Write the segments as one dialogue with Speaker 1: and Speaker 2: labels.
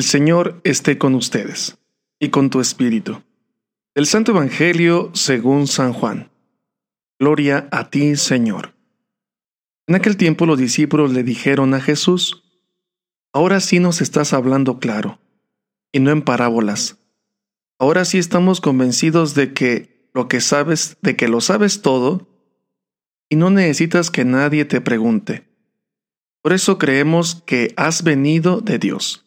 Speaker 1: El Señor esté con ustedes y con tu espíritu. El Santo Evangelio según San Juan. Gloria a ti, Señor. En aquel tiempo los discípulos le dijeron a Jesús, Ahora sí nos estás hablando claro, y no en parábolas. Ahora sí estamos convencidos de que lo que sabes, de que lo sabes todo, y no necesitas que nadie te pregunte. Por eso creemos que has venido de Dios.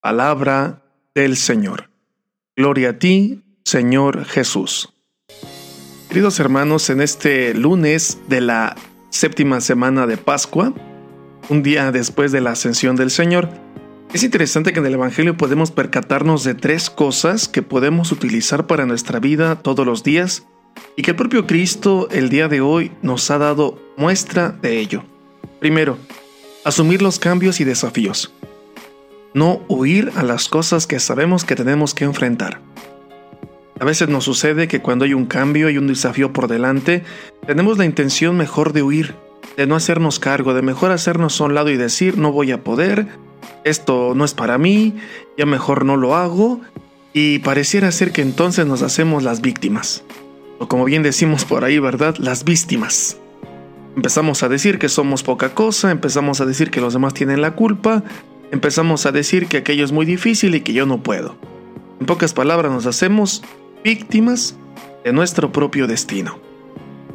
Speaker 1: Palabra del Señor. Gloria a ti, Señor Jesús. Queridos hermanos, en este lunes de la séptima semana de Pascua, un día después de la ascensión del Señor, es interesante que en el Evangelio podemos percatarnos de tres cosas que podemos utilizar para nuestra vida todos los días y que el propio Cristo el día de hoy nos ha dado muestra de ello. Primero, asumir los cambios y desafíos. No huir a las cosas que sabemos que tenemos que enfrentar. A veces nos sucede que cuando hay un cambio y un desafío por delante, tenemos la intención mejor de huir, de no hacernos cargo, de mejor hacernos a un lado y decir no voy a poder, esto no es para mí, ya mejor no lo hago, y pareciera ser que entonces nos hacemos las víctimas. O como bien decimos por ahí, ¿verdad? Las víctimas. Empezamos a decir que somos poca cosa, empezamos a decir que los demás tienen la culpa, empezamos a decir que aquello es muy difícil y que yo no puedo. En pocas palabras nos hacemos víctimas de nuestro propio destino.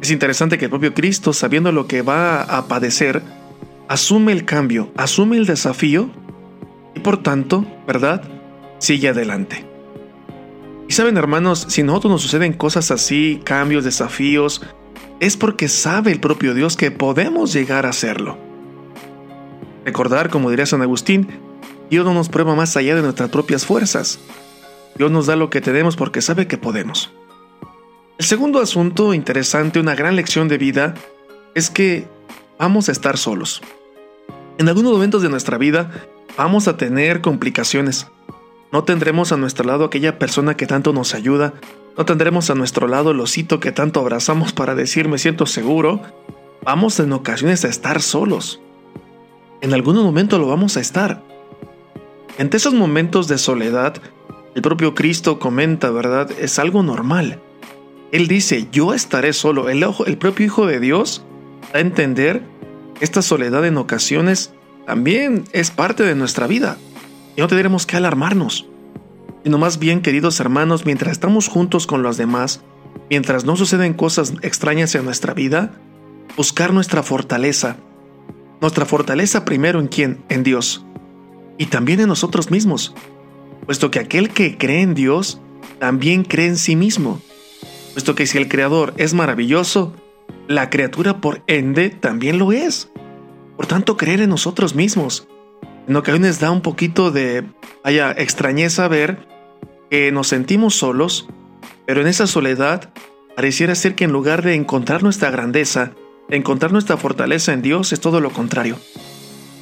Speaker 1: Es interesante que el propio Cristo, sabiendo lo que va a padecer, asume el cambio, asume el desafío y por tanto, ¿verdad? Sigue adelante. Y saben hermanos, si a nosotros nos suceden cosas así, cambios, desafíos, es porque sabe el propio Dios que podemos llegar a hacerlo. Recordar, como diría San Agustín, Dios no nos prueba más allá de nuestras propias fuerzas. Dios nos da lo que tenemos porque sabe que podemos. El segundo asunto interesante, una gran lección de vida, es que vamos a estar solos. En algunos momentos de nuestra vida vamos a tener complicaciones. No tendremos a nuestro lado aquella persona que tanto nos ayuda, no tendremos a nuestro lado el osito que tanto abrazamos para decir me siento seguro. Vamos en ocasiones a estar solos. En algún momento lo vamos a estar. Entre esos momentos de soledad el propio Cristo comenta, ¿verdad? Es algo normal. Él dice, yo estaré solo. El, el propio Hijo de Dios da a entender que esta soledad en ocasiones también es parte de nuestra vida. Y no tendremos que alarmarnos. Sino más bien, queridos hermanos, mientras estamos juntos con los demás, mientras no suceden cosas extrañas en nuestra vida, buscar nuestra fortaleza. Nuestra fortaleza primero en quién? En Dios. Y también en nosotros mismos puesto que aquel que cree en Dios también cree en sí mismo, puesto que si el Creador es maravilloso, la criatura por ende también lo es. Por tanto, creer en nosotros mismos. En ocasiones da un poquito de, haya extrañeza ver que nos sentimos solos, pero en esa soledad pareciera ser que en lugar de encontrar nuestra grandeza, encontrar nuestra fortaleza en Dios, es todo lo contrario.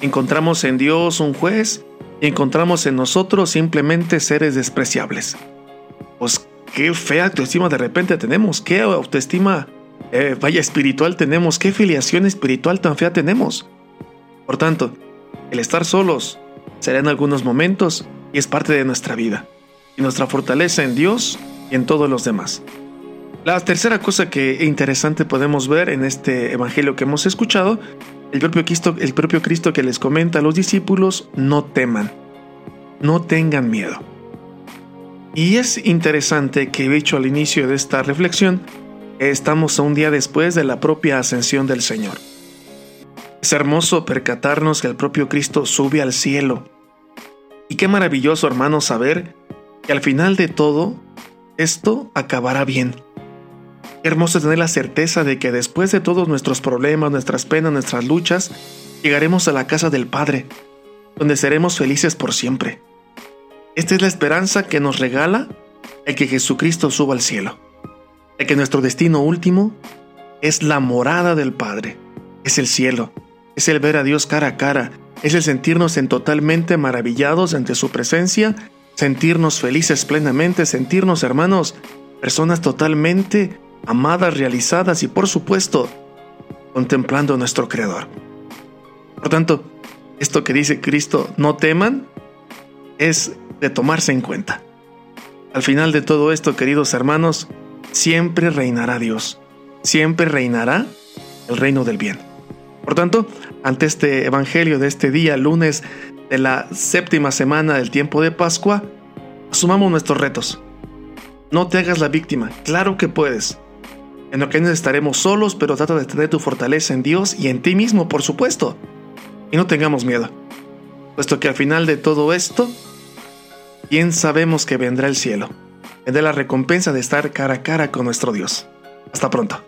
Speaker 1: Encontramos en Dios un juez encontramos en nosotros simplemente seres despreciables. Pues qué fea autoestima de repente tenemos, qué autoestima eh, vaya espiritual tenemos, qué filiación espiritual tan fea tenemos. Por tanto, el estar solos será en algunos momentos y es parte de nuestra vida, y nuestra fortaleza en Dios y en todos los demás. La tercera cosa que interesante podemos ver en este evangelio que hemos escuchado el propio, Cristo, el propio Cristo que les comenta a los discípulos, no teman, no tengan miedo. Y es interesante que he dicho al inicio de esta reflexión, estamos a un día después de la propia ascensión del Señor. Es hermoso percatarnos que el propio Cristo sube al cielo. Y qué maravilloso, hermano, saber que al final de todo, esto acabará bien hermoso tener la certeza de que después de todos nuestros problemas, nuestras penas, nuestras luchas, llegaremos a la casa del Padre. donde seremos felices por siempre. Esta es la esperanza que nos regala el que Jesucristo suba al cielo, el que nuestro destino último es la morada del Padre, es el cielo, es el ver a Dios cara a cara, es el sentirnos en totalmente maravillados ante su presencia, sentirnos felices plenamente, sentirnos hermanos, personas totalmente amadas, realizadas y por supuesto contemplando a nuestro Creador. Por tanto, esto que dice Cristo, no teman, es de tomarse en cuenta. Al final de todo esto, queridos hermanos, siempre reinará Dios, siempre reinará el reino del bien. Por tanto, ante este Evangelio de este día, lunes de la séptima semana del tiempo de Pascua, asumamos nuestros retos. No te hagas la víctima, claro que puedes. En ocasiones estaremos solos, pero trata de tener tu fortaleza en Dios y en ti mismo, por supuesto. Y no tengamos miedo, puesto que al final de todo esto, bien sabemos que vendrá el cielo, vendrá la recompensa de estar cara a cara con nuestro Dios. Hasta pronto.